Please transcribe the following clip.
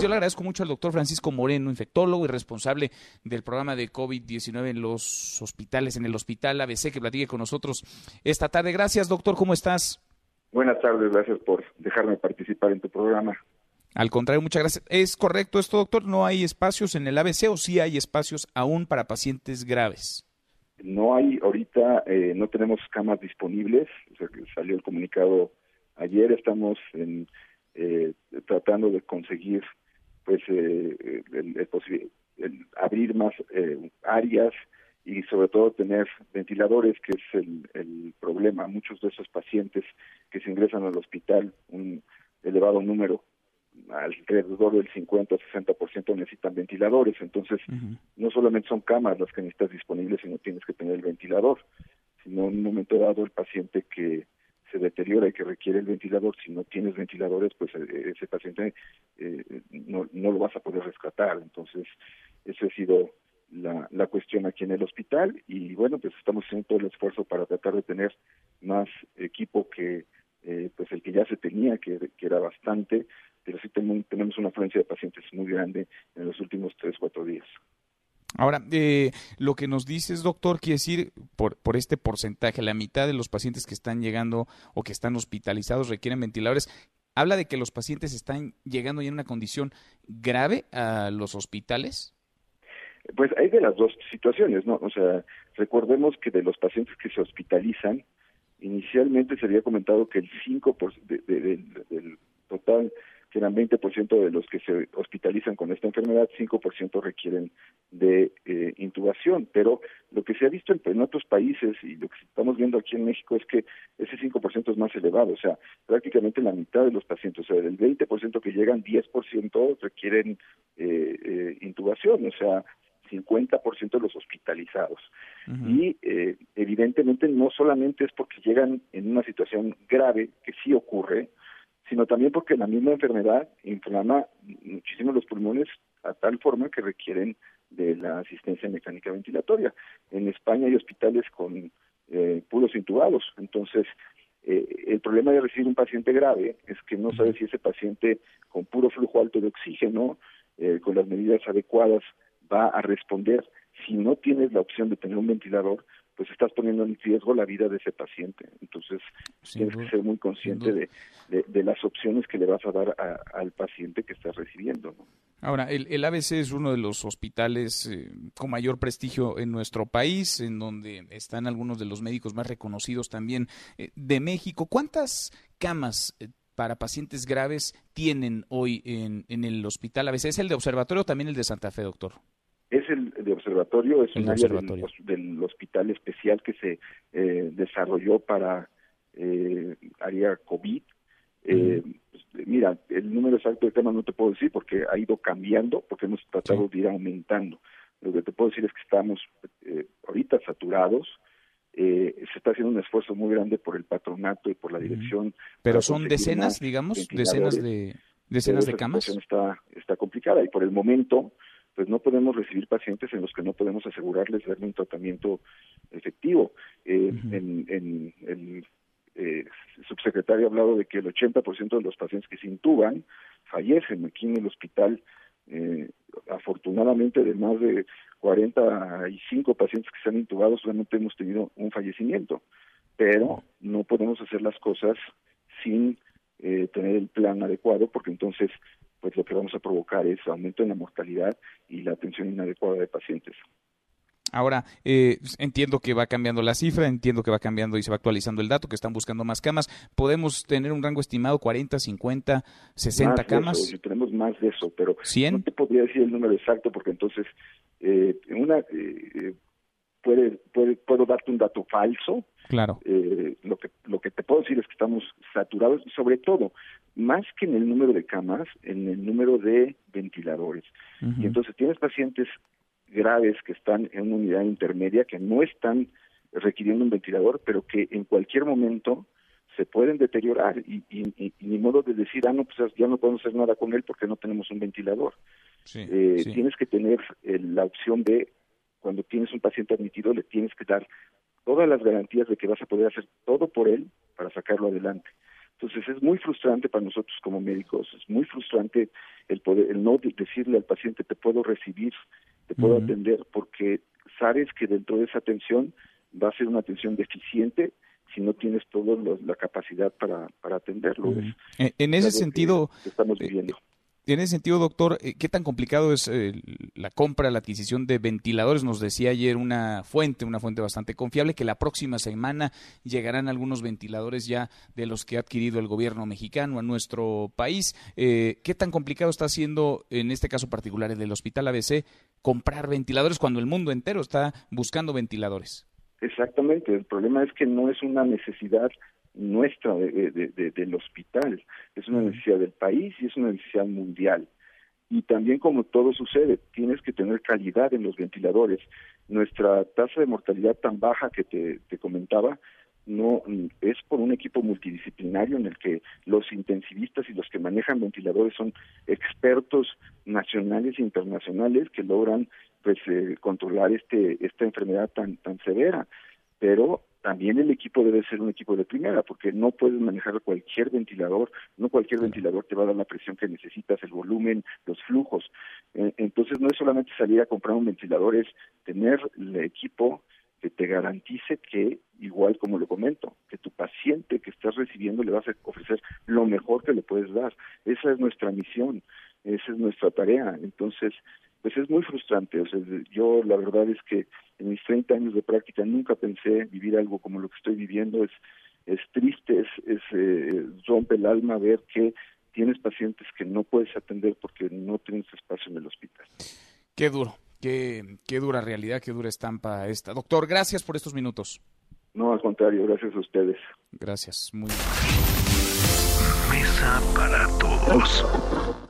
Yo le agradezco mucho al doctor Francisco Moreno, infectólogo y responsable del programa de COVID-19 en los hospitales, en el hospital ABC, que platique con nosotros esta tarde. Gracias, doctor, ¿cómo estás? Buenas tardes, gracias por dejarme participar en tu programa. Al contrario, muchas gracias. ¿Es correcto esto, doctor? ¿No hay espacios en el ABC o sí hay espacios aún para pacientes graves? No hay, ahorita eh, no tenemos camas disponibles, o sea, que salió el comunicado ayer, estamos en, eh, tratando de conseguir pues eh, el, el, abrir más eh, áreas y sobre todo tener ventiladores, que es el, el problema. Muchos de esos pacientes que se ingresan al hospital, un elevado número, alrededor del 50 o 60% necesitan ventiladores. Entonces, no solamente son camas las que necesitas disponibles, sino tienes que tener el ventilador. Sino en un momento dado el paciente que se deteriora y que requiere el ventilador, si no tienes ventiladores, pues eh, ese paciente eh, no, no lo vas a poder rescatar. Entonces, esa ha sido la, la cuestión aquí en el hospital y bueno, pues estamos haciendo todo el esfuerzo para tratar de tener más equipo que eh, pues el que ya se tenía, que, que era bastante, pero sí tenemos, tenemos una afluencia de pacientes muy grande en los últimos tres, cuatro días. Ahora, eh, lo que nos dices, doctor, quiere decir, por, por este porcentaje, la mitad de los pacientes que están llegando o que están hospitalizados requieren ventiladores. ¿Habla de que los pacientes están llegando ya en una condición grave a los hospitales? Pues hay de las dos situaciones, ¿no? O sea, recordemos que de los pacientes que se hospitalizan, inicialmente se había comentado que el 5% por, de, de, de, del total eran 20% de los que se hospitalizan con esta enfermedad, 5% requieren de eh, intubación. Pero lo que se ha visto en, en, otros países y lo que estamos viendo aquí en México es que ese 5% es más elevado. O sea, prácticamente la mitad de los pacientes, o sea, del 20% que llegan, 10% requieren eh, eh, intubación. O sea, 50% de los hospitalizados. Uh -huh. Y eh, evidentemente no solamente es porque llegan en una situación grave, que sí ocurre, sino también porque la misma enfermedad inflama muchísimo los pulmones a tal forma que requieren de la asistencia mecánica ventilatoria. En España hay hospitales con eh, puros intubados, entonces eh, el problema de recibir un paciente grave es que no sabe si ese paciente con puro flujo alto de oxígeno, eh, con las medidas adecuadas, va a responder. Si no tienes la opción de tener un ventilador, pues estás poniendo en riesgo la vida de ese paciente. Entonces, sin tienes duda, que ser muy consciente de, de, de, las opciones que le vas a dar a, al paciente que estás recibiendo. ¿no? Ahora, el, el, ABC es uno de los hospitales eh, con mayor prestigio en nuestro país, en donde están algunos de los médicos más reconocidos también eh, de México. ¿Cuántas camas eh, para pacientes graves tienen hoy en, en el hospital ABC? ¿Es el de observatorio o también el de Santa Fe, doctor? Es el de observatorio, es el un área del, del, hospital especial que se eh, desarrolló para eh, área COVID. Eh, pues, mira, el número exacto de temas no te puedo decir porque ha ido cambiando, porque hemos tratado sí. de ir aumentando. Lo que te puedo decir es que estamos eh, ahorita saturados, eh, se está haciendo un esfuerzo muy grande por el patronato y por la dirección. Pero son decenas, digamos, decenas de decenas de camas. La está está complicada y por el momento pues no podemos recibir pacientes en los que no podemos asegurarles darle un tratamiento efectivo. Eh, uh -huh. En, en el eh, subsecretario ha hablado de que el 80% de los pacientes que se intuban fallecen aquí en el hospital. Eh, afortunadamente, de más de 45 pacientes que se han intubado, solamente hemos tenido un fallecimiento, pero no podemos hacer las cosas sin eh, tener el plan adecuado, porque entonces pues lo que vamos a provocar es aumento en la mortalidad y la atención inadecuada de pacientes. Ahora, eh, entiendo que va cambiando la cifra, entiendo que va cambiando y se va actualizando el dato, que están buscando más camas. ¿Podemos tener un rango estimado, 40, 50, 60 más camas? Eso, tenemos más de eso, pero ¿100? no te podría decir el número exacto porque entonces eh, una eh, puede, puede, puedo darte un dato falso. Claro. Eh, lo, que, lo que te puedo decir es que estamos saturados y sobre todo, más que en el número de camas, en el número de ventiladores. Uh -huh. Y entonces tienes pacientes graves que están en una unidad intermedia que no están requiriendo un ventilador, pero que en cualquier momento se pueden deteriorar y, y, y, y ni modo de decir, ah, no, pues ya no podemos hacer nada con él porque no tenemos un ventilador. Sí, eh, sí. Tienes que tener eh, la opción de, cuando tienes un paciente admitido, le tienes que dar todas las garantías de que vas a poder hacer todo por él para sacarlo adelante. Entonces es muy frustrante para nosotros como médicos, es muy frustrante el poder, el no decirle al paciente te puedo recibir, te puedo atender, porque sabes que dentro de esa atención va a ser una atención deficiente si no tienes toda la capacidad para, para atenderlo. en ese sentido, estamos eh, viviendo. En ese sentido, doctor, eh, ¿qué tan complicado es eh, la compra, la adquisición de ventiladores? Nos decía ayer una fuente, una fuente bastante confiable, que la próxima semana llegarán algunos ventiladores ya de los que ha adquirido el gobierno mexicano a nuestro país. Eh, ¿Qué tan complicado está siendo, en este caso particular, el del Hospital ABC, comprar ventiladores cuando el mundo entero está buscando ventiladores? Exactamente, el problema es que no es una necesidad nuestra de, del hospital, es una necesidad del país y es una necesidad mundial. Y también como todo sucede, tienes que tener calidad en los ventiladores. Nuestra tasa de mortalidad tan baja que te, te comentaba no es por un equipo multidisciplinario en el que los intensivistas y los que manejan ventiladores son expertos nacionales e internacionales que logran pues eh, controlar este esta enfermedad tan tan severa pero también el equipo debe ser un equipo de primera, porque no puedes manejar cualquier ventilador, no cualquier ventilador te va a dar la presión que necesitas, el volumen, los flujos. Eh, entonces no es solamente salir a comprar un ventilador, es tener el equipo que te garantice que, igual como lo comento, que tu paciente que estás recibiendo le vas a ofrecer lo mejor que le puedes dar. Esa es nuestra misión, esa es nuestra tarea. Entonces, pues es muy frustrante. O sea, yo la verdad es que en mis 30 años de práctica nunca pensé vivir algo como lo que estoy viviendo. Es, es triste, es, es eh, rompe el alma ver que tienes pacientes que no puedes atender porque no tienes espacio en el hospital. Qué duro, qué, qué dura realidad, qué dura estampa esta. Doctor, gracias por estos minutos. No, al contrario, gracias a ustedes. Gracias, muy Mesa para todos.